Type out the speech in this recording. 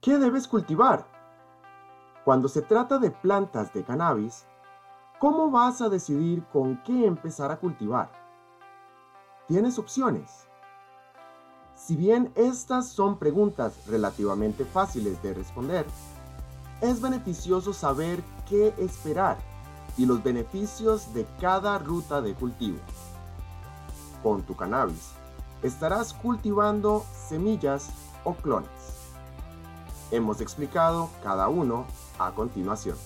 ¿Qué debes cultivar? Cuando se trata de plantas de cannabis, ¿cómo vas a decidir con qué empezar a cultivar? Tienes opciones. Si bien estas son preguntas relativamente fáciles de responder, es beneficioso saber qué esperar y los beneficios de cada ruta de cultivo. Con tu cannabis, estarás cultivando semillas o clones. Hemos explicado cada uno a continuación.